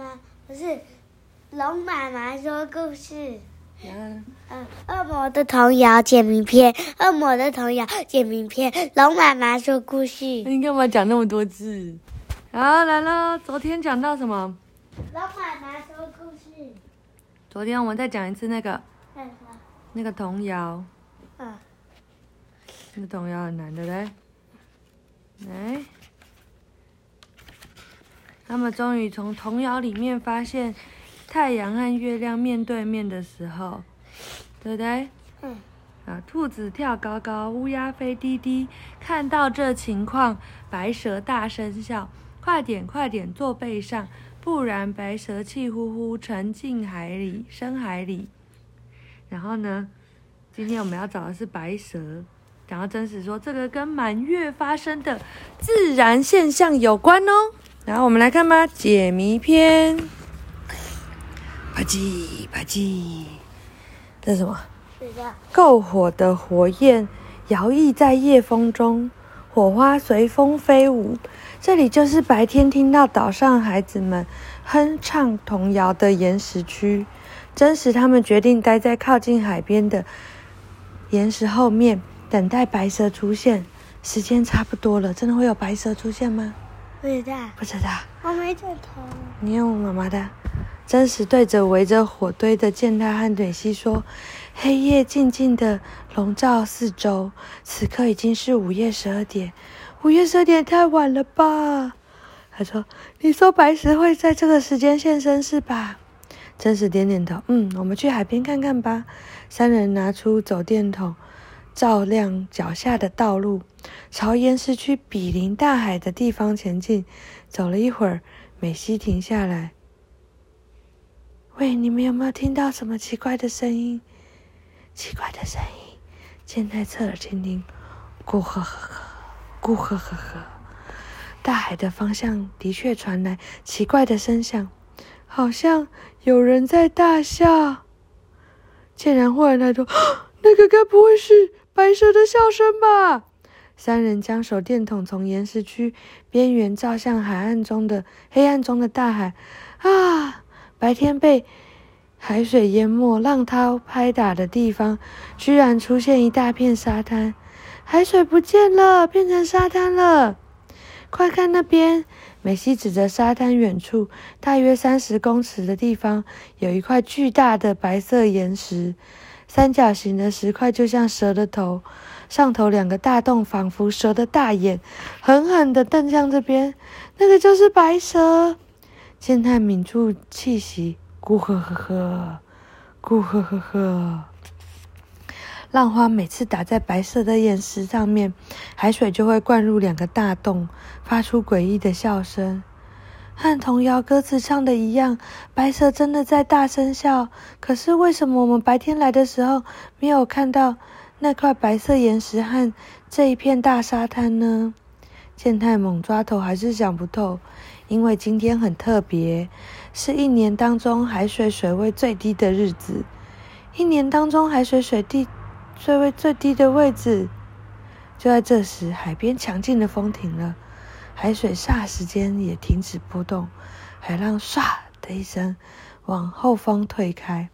妈不是龙妈妈说故事。然后呢？嗯，恶魔的童谣简明篇，恶魔的童谣简明篇，龙妈妈说故事。你干嘛讲那么多字？好，来了。昨天讲到什么？龙妈妈说故事。昨天我们再讲一次那个嗯那个童谣，嗯，那个童谣很难的嘞。来，他们终于从童谣里面发现，太阳和月亮面对面的时候，对不对？嗯。啊，兔子跳高高，乌鸦飞低低。看到这情况，白蛇大声笑：“快点，快点坐背上，不然白蛇气呼呼沉进海里，深海里。”然后呢，今天我们要找的是白蛇。然后真实说，这个跟满月发生的自然现象有关哦。然后我们来看吧，解谜篇。啪叽啪叽，这是什么？篝火的火焰摇曳在夜风中，火花随风飞舞。这里就是白天听到岛上孩子们哼唱童谣的岩石区。真实他们决定待在靠近海边的岩石后面，等待白蛇出现。时间差不多了，真的会有白蛇出现吗？不知道，不知道。我没枕头。你用妈妈的。真实对着围着火堆的健太和蕊希说：“黑夜静静的笼罩四周，此刻已经是午夜十二点。午夜十二点太晚了吧？”他说：“你说白石会在这个时间现身是吧？”真实点点头：“嗯，我们去海边看看吧。”三人拿出手电筒，照亮脚下的道路，朝岩石区比邻大海的地方前进。走了一会儿，美希停下来。喂，你们有没有听到什么奇怪的声音？奇怪的声音，现在侧耳倾听，咕呵呵呵，咕呵呵呵。大海的方向的确传来奇怪的声响，好像有人在大笑。竟然忽然抬头，那个该不会是白蛇的笑声吧？三人将手电筒从岩石区边缘照向海岸中的黑暗中的大海，啊！白天被海水淹没、浪涛拍打的地方，居然出现一大片沙滩，海水不见了，变成沙滩了。快看那边！美西指着沙滩远处，大约三十公尺的地方，有一块巨大的白色岩石，三角形的石块就像蛇的头，上头两个大洞仿佛蛇的大眼，狠狠地瞪向这边。那个就是白蛇。健太抿住气息，咕呵呵呵，咕呵呵呵。浪花每次打在白色的岩石上面，海水就会灌入两个大洞，发出诡异的笑声，和童谣歌词唱的一样。白蛇真的在大声笑。可是为什么我们白天来的时候没有看到那块白色岩石和这一片大沙滩呢？健太猛抓头，还是想不透。因为今天很特别，是一年当中海水水位最低的日子。一年当中海水水地水位最低的位置，就在这时，海边强劲的风停了，海水霎时间也停止波动，海浪唰的一声往后方退开，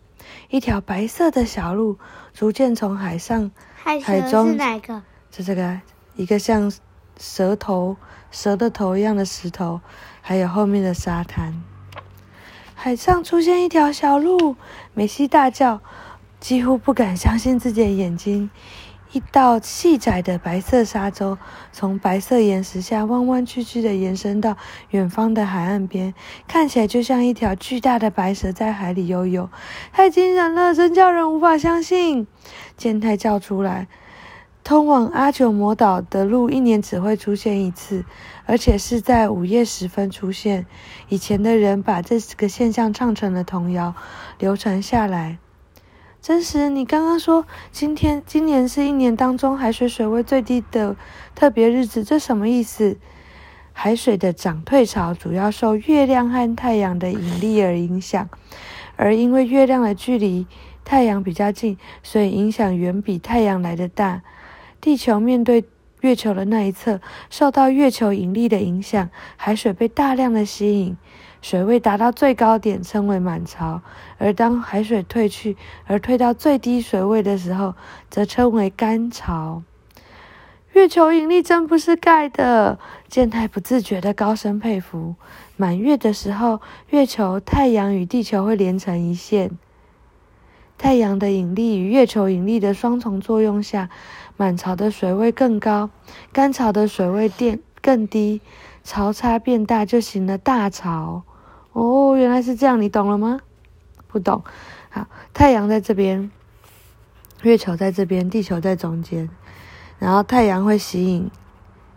一条白色的小路逐渐从海上海中是哪个？是这个一个像蛇头蛇的头一样的石头。还有后面的沙滩，海上出现一条小路，梅西大叫，几乎不敢相信自己的眼睛。一道细窄的白色沙洲从白色岩石下弯弯曲曲的延伸到远方的海岸边，看起来就像一条巨大的白蛇在海里游泳。太惊人了，真叫人无法相信！健太叫出来。通往阿九魔岛的路一年只会出现一次，而且是在午夜时分出现。以前的人把这个现象唱成了童谣，流传下来。真实，你刚刚说今天今年是一年当中海水水位最低的特别日子，这什么意思？海水的涨退潮主要受月亮和太阳的引力而影响，而因为月亮的距离太阳比较近，所以影响远比太阳来的大。地球面对月球的那一侧，受到月球引力的影响，海水被大量的吸引，水位达到最高点，称为满潮；而当海水退去，而退到最低水位的时候，则称为干潮。月球引力真不是盖的，健太不自觉的高声佩服。满月的时候，月球、太阳与地球会连成一线。太阳的引力与月球引力的双重作用下，满潮的水位更高，干潮的水位电更低，潮差变大，就形了大潮。哦，原来是这样，你懂了吗？不懂。好，太阳在这边，月球在这边，地球在中间。然后太阳会吸引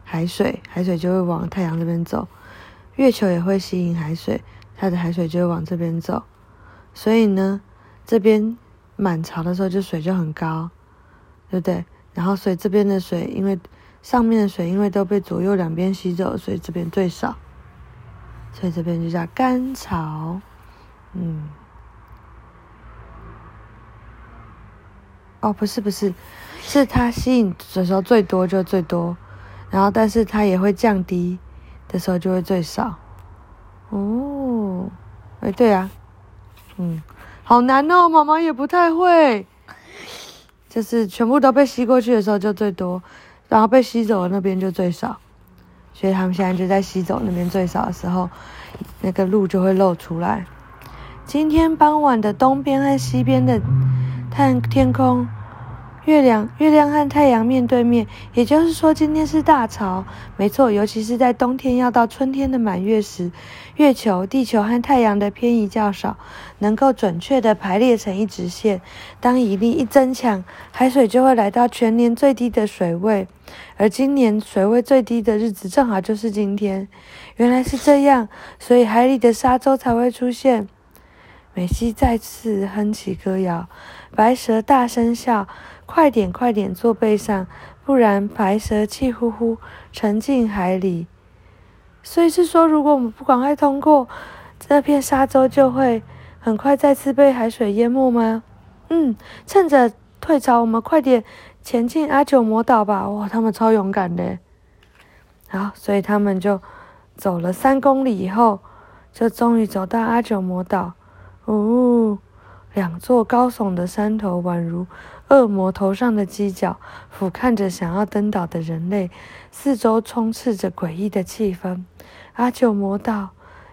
海水，海水就会往太阳这边走；月球也会吸引海水，它的海水就会往这边走。所以呢，这边满潮的时候，就水就很高，对不对？然后所以这边的水，因为上面的水因为都被左右两边吸走，所以这边最少。所以这边就叫干潮。嗯。哦，不是不是。是它吸引的时候最多就最多，然后但是它也会降低的时候就会最少。哦，哎，对啊，嗯，好难哦，妈妈也不太会。就是全部都被吸过去的时候就最多，然后被吸走的那边就最少。所以他们现在就在吸走那边最少的时候，那个路就会露出来。今天傍晚的东边和西边的看天空。月亮，月亮和太阳面对面，也就是说，今天是大潮。没错，尤其是在冬天要到春天的满月时，月球、地球和太阳的偏移较少，能够准确地排列成一直线。当引力一增强，海水就会来到全年最低的水位。而今年水位最低的日子，正好就是今天。原来是这样，所以海里的沙洲才会出现。美西再次哼起歌谣，白蛇大声笑。快点，快点坐背上，不然白蛇气呼呼沉进海里。所以是说，如果我们不赶快通过这片沙洲，就会很快再次被海水淹没吗？嗯，趁着退潮，我们快点前进阿九魔岛吧！哇，他们超勇敢的。好，所以他们就走了三公里以后，就终于走到阿九魔岛。哦。两座高耸的山头宛如恶魔头上的犄角，俯瞰着想要登岛的人类，四周充斥着诡异的气氛。阿九魔岛，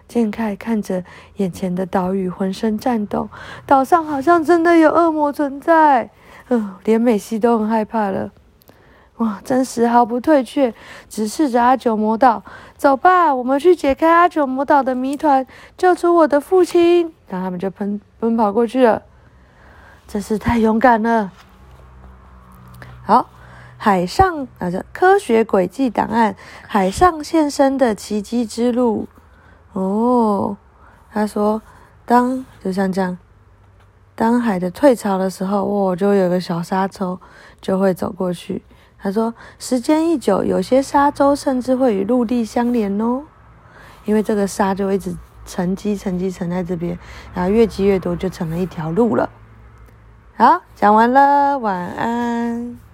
剑凯看着眼前的岛屿，浑身颤抖。岛上好像真的有恶魔存在，呃，连美西都很害怕了。哇，真实毫不退却，直视着阿九魔岛。走吧，我们去解开阿九魔岛的谜团，救出我的父亲。然后他们就奔奔跑过去了，真是太勇敢了。好，海上啊，这科学轨迹档案，海上现身的奇迹之路。哦，他说，当就像这样，当海的退潮的时候，哇，就有个小沙洲就会走过去。他说：“时间一久，有些沙洲甚至会与陆地相连哦，因为这个沙就一直沉积、沉积、沉在这边，然后越积越多，就成了一条路了。”好，讲完了，晚安。